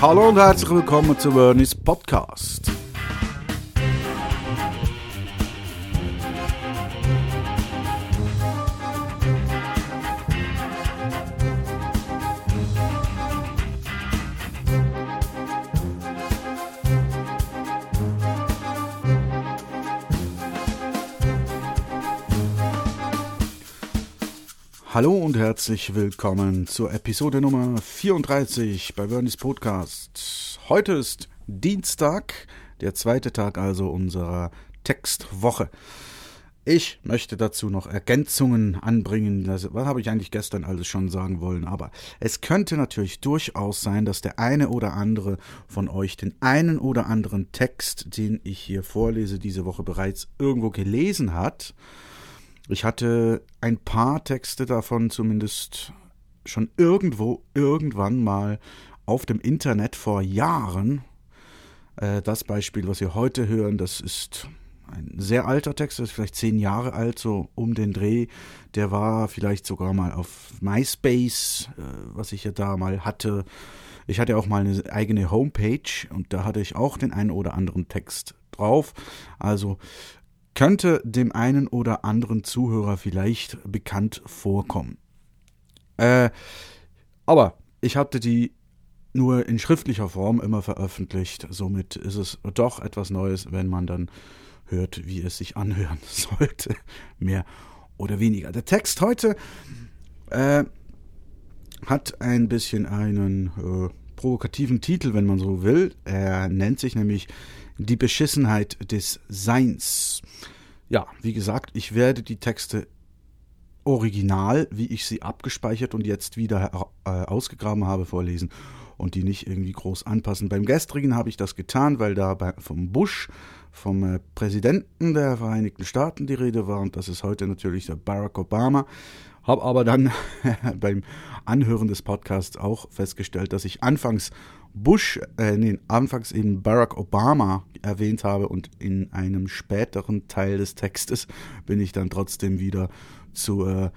Hallo und herzlich willkommen zu Vernis Podcast. Hallo und herzlich willkommen zur Episode Nummer 34 bei Bernie's Podcast. Heute ist Dienstag, der zweite Tag also unserer Textwoche. Ich möchte dazu noch Ergänzungen anbringen. Das, was habe ich eigentlich gestern alles schon sagen wollen? Aber es könnte natürlich durchaus sein, dass der eine oder andere von euch den einen oder anderen Text, den ich hier vorlese, diese Woche bereits irgendwo gelesen hat. Ich hatte ein paar Texte davon zumindest schon irgendwo, irgendwann mal auf dem Internet vor Jahren. Äh, das Beispiel, was wir heute hören, das ist ein sehr alter Text, das ist vielleicht zehn Jahre alt, so um den Dreh. Der war vielleicht sogar mal auf MySpace, äh, was ich ja da mal hatte. Ich hatte auch mal eine eigene Homepage und da hatte ich auch den einen oder anderen Text drauf. Also könnte dem einen oder anderen Zuhörer vielleicht bekannt vorkommen. Äh, aber ich hatte die nur in schriftlicher Form immer veröffentlicht. Somit ist es doch etwas Neues, wenn man dann hört, wie es sich anhören sollte. Mehr oder weniger. Der Text heute äh, hat ein bisschen einen äh, provokativen Titel, wenn man so will. Er nennt sich nämlich die Beschissenheit des Seins. Ja, wie gesagt, ich werde die Texte original, wie ich sie abgespeichert und jetzt wieder äh, ausgegraben habe, vorlesen und die nicht irgendwie groß anpassen. Beim gestrigen habe ich das getan, weil da vom Bush, vom äh, Präsidenten der Vereinigten Staaten die Rede war und das ist heute natürlich der Barack Obama. Habe aber dann beim Anhören des Podcasts auch festgestellt, dass ich anfangs Bush, äh, nee, anfangs eben Barack Obama erwähnt habe und in einem späteren Teil des Textes bin ich dann trotzdem wieder zu äh,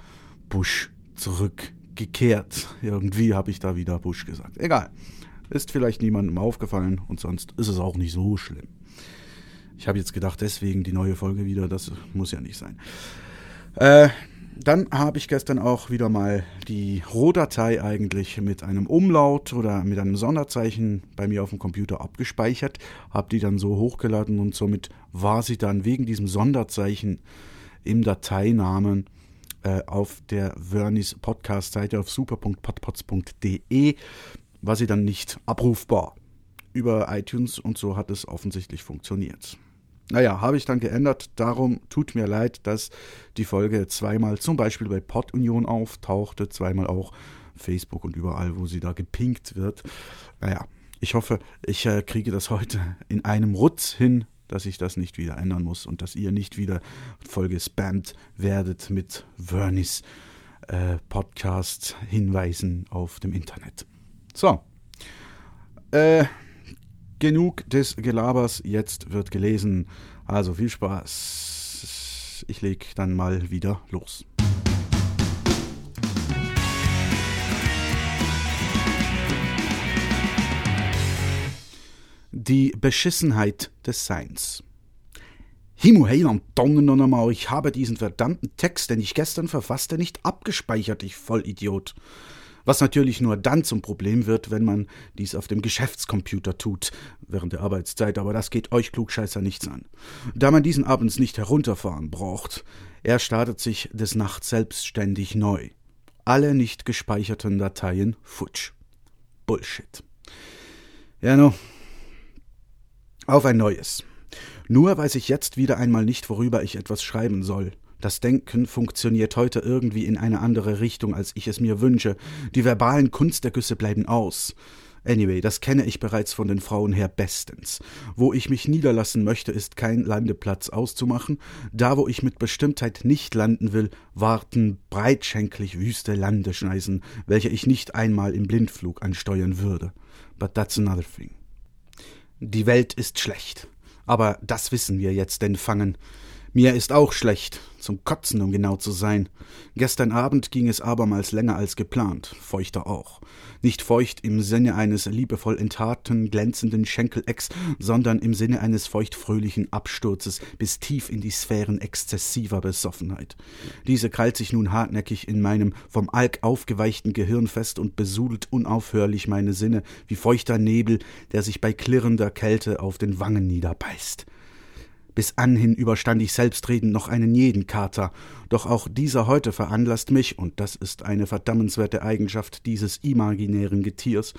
Bush zurückgekehrt. Irgendwie habe ich da wieder Bush gesagt. Egal. Ist vielleicht niemandem aufgefallen und sonst ist es auch nicht so schlimm. Ich habe jetzt gedacht, deswegen die neue Folge wieder, das muss ja nicht sein. Äh, dann habe ich gestern auch wieder mal die Rohdatei eigentlich mit einem Umlaut oder mit einem Sonderzeichen bei mir auf dem Computer abgespeichert, habe die dann so hochgeladen und somit war sie dann wegen diesem Sonderzeichen im Dateinamen äh, auf der Vernis Podcast-Seite auf super.podpods.de, war sie dann nicht abrufbar. Über iTunes und so hat es offensichtlich funktioniert. Naja, habe ich dann geändert. Darum tut mir leid, dass die Folge zweimal zum Beispiel bei Pod-Union auftauchte, zweimal auch Facebook und überall, wo sie da gepinkt wird. Naja, ich hoffe, ich äh, kriege das heute in einem Rutz hin, dass ich das nicht wieder ändern muss und dass ihr nicht wieder voll gespammt werdet mit Vernis äh, Podcast-Hinweisen auf dem Internet. So. Äh, genug des Gelabers, jetzt wird gelesen. Also viel Spaß. Ich leg dann mal wieder los. Die Beschissenheit des Seins. Himmel, Heiland, Dongen noch einmal, ich habe diesen verdammten Text, den ich gestern verfasste, nicht abgespeichert, ich Vollidiot was natürlich nur dann zum Problem wird, wenn man dies auf dem Geschäftscomputer tut, während der Arbeitszeit, aber das geht euch Klugscheißer nichts an. Da man diesen abends nicht herunterfahren braucht, er startet sich des Nachts selbstständig neu. Alle nicht gespeicherten Dateien futsch. Bullshit. Ja, no. Auf ein neues. Nur weiß ich jetzt wieder einmal nicht, worüber ich etwas schreiben soll. Das Denken funktioniert heute irgendwie in eine andere Richtung, als ich es mir wünsche. Die verbalen Kunstergüsse bleiben aus. Anyway, das kenne ich bereits von den Frauen her bestens. Wo ich mich niederlassen möchte, ist kein Landeplatz auszumachen. Da, wo ich mit Bestimmtheit nicht landen will, warten breitschenklich wüste Landeschneisen, welche ich nicht einmal im Blindflug ansteuern würde. But that's another thing. Die Welt ist schlecht. Aber das wissen wir jetzt denn fangen. Mir ist auch schlecht, zum Kotzen, um genau zu sein. Gestern Abend ging es abermals länger als geplant, feuchter auch. Nicht feucht im Sinne eines liebevoll enthaarten, glänzenden Schenkelecks, sondern im Sinne eines feuchtfröhlichen Absturzes bis tief in die Sphären exzessiver Besoffenheit. Diese krallt sich nun hartnäckig in meinem vom Alk aufgeweichten Gehirn fest und besudelt unaufhörlich meine Sinne wie feuchter Nebel, der sich bei klirrender Kälte auf den Wangen niederbeißt. Bis anhin überstand ich selbstredend noch einen jeden Kater, doch auch dieser heute veranlasst mich, und das ist eine verdammenswerte Eigenschaft dieses imaginären Getiers,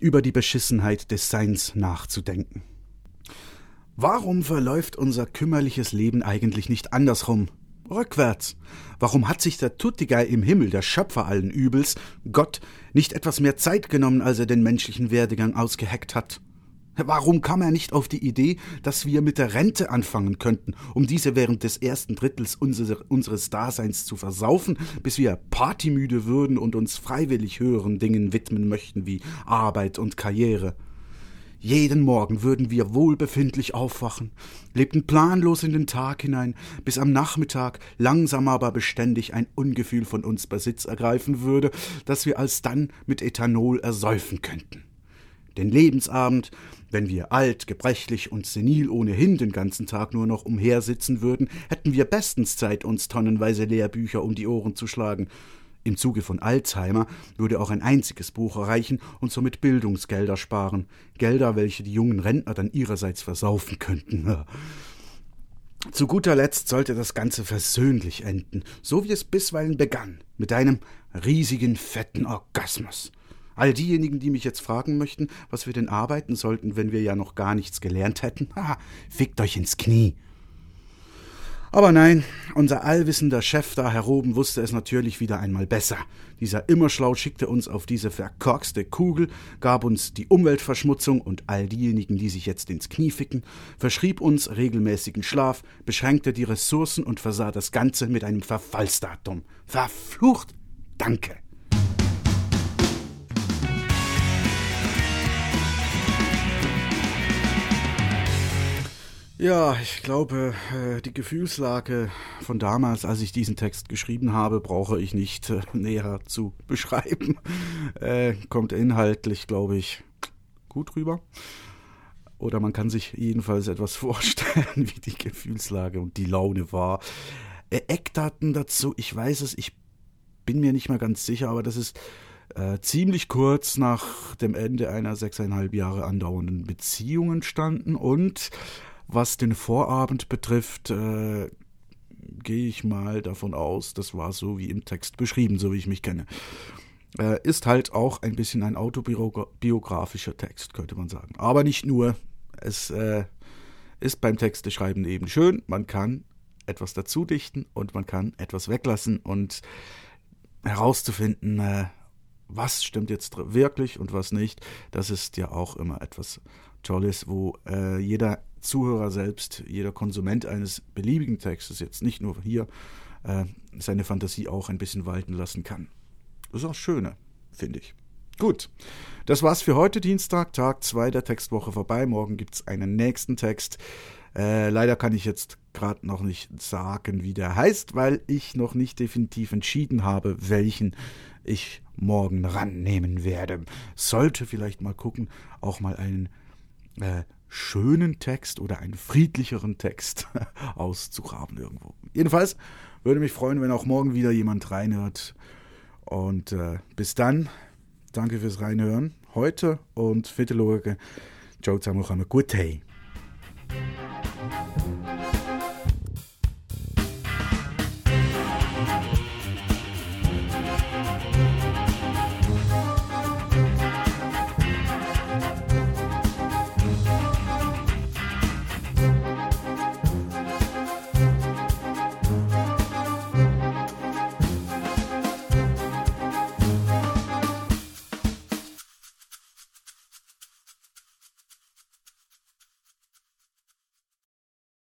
über die Beschissenheit des Seins nachzudenken. Warum verläuft unser kümmerliches Leben eigentlich nicht andersrum? Rückwärts. Warum hat sich der Tuttigei im Himmel, der Schöpfer allen Übels, Gott, nicht etwas mehr Zeit genommen, als er den menschlichen Werdegang ausgeheckt hat? Warum kam er nicht auf die Idee, dass wir mit der Rente anfangen könnten, um diese während des ersten Drittels unseres Daseins zu versaufen, bis wir partymüde würden und uns freiwillig höheren Dingen widmen möchten wie Arbeit und Karriere? Jeden Morgen würden wir wohlbefindlich aufwachen, lebten planlos in den Tag hinein, bis am Nachmittag langsam aber beständig ein Ungefühl von uns Besitz ergreifen würde, das wir alsdann mit Ethanol ersäufen könnten. Den Lebensabend wenn wir alt, gebrechlich und senil ohnehin den ganzen Tag nur noch umhersitzen würden, hätten wir bestens Zeit, uns tonnenweise Lehrbücher um die Ohren zu schlagen. Im Zuge von Alzheimer würde auch ein einziges Buch erreichen und somit Bildungsgelder sparen. Gelder, welche die jungen Rentner dann ihrerseits versaufen könnten. Zu guter Letzt sollte das Ganze versöhnlich enden, so wie es bisweilen begann, mit einem riesigen, fetten Orgasmus. All diejenigen, die mich jetzt fragen möchten, was wir denn arbeiten sollten, wenn wir ja noch gar nichts gelernt hätten, haha, fickt euch ins Knie. Aber nein, unser allwissender Chef da heroben wusste es natürlich wieder einmal besser. Dieser Immerschlau schickte uns auf diese verkorkste Kugel, gab uns die Umweltverschmutzung und all diejenigen, die sich jetzt ins Knie ficken, verschrieb uns regelmäßigen Schlaf, beschränkte die Ressourcen und versah das Ganze mit einem Verfallsdatum. Verflucht! Danke! Ja, ich glaube, äh, die Gefühlslage von damals, als ich diesen Text geschrieben habe, brauche ich nicht äh, näher zu beschreiben. Äh, kommt inhaltlich, glaube ich, gut rüber. Oder man kann sich jedenfalls etwas vorstellen, wie die Gefühlslage und die Laune war. Eckdaten dazu, ich weiß es, ich bin mir nicht mehr ganz sicher, aber das ist äh, ziemlich kurz nach dem Ende einer sechseinhalb Jahre andauernden Beziehung entstanden und was den Vorabend betrifft, äh, gehe ich mal davon aus, das war so wie im Text beschrieben, so wie ich mich kenne. Äh, ist halt auch ein bisschen ein autobiografischer Text, könnte man sagen. Aber nicht nur. Es äh, ist beim Texteschreiben eben schön. Man kann etwas dazu dichten und man kann etwas weglassen und herauszufinden, äh, was stimmt jetzt wirklich und was nicht. Das ist ja auch immer etwas Tolles, wo äh, jeder Zuhörer selbst, jeder Konsument eines beliebigen Textes, jetzt nicht nur hier, äh, seine Fantasie auch ein bisschen walten lassen kann. Das ist auch Schöne, finde ich. Gut, das war's für heute Dienstag, Tag 2 der Textwoche vorbei. Morgen gibt's einen nächsten Text. Äh, leider kann ich jetzt gerade noch nicht sagen, wie der heißt, weil ich noch nicht definitiv entschieden habe, welchen ich morgen rannehmen werde. Sollte vielleicht mal gucken, auch mal einen äh, schönen Text oder einen friedlicheren Text auszugraben irgendwo. Jedenfalls würde mich freuen, wenn auch morgen wieder jemand reinhört. Und äh, bis dann, danke fürs Reinhören heute und schauen, ciao zusammen, gut hey.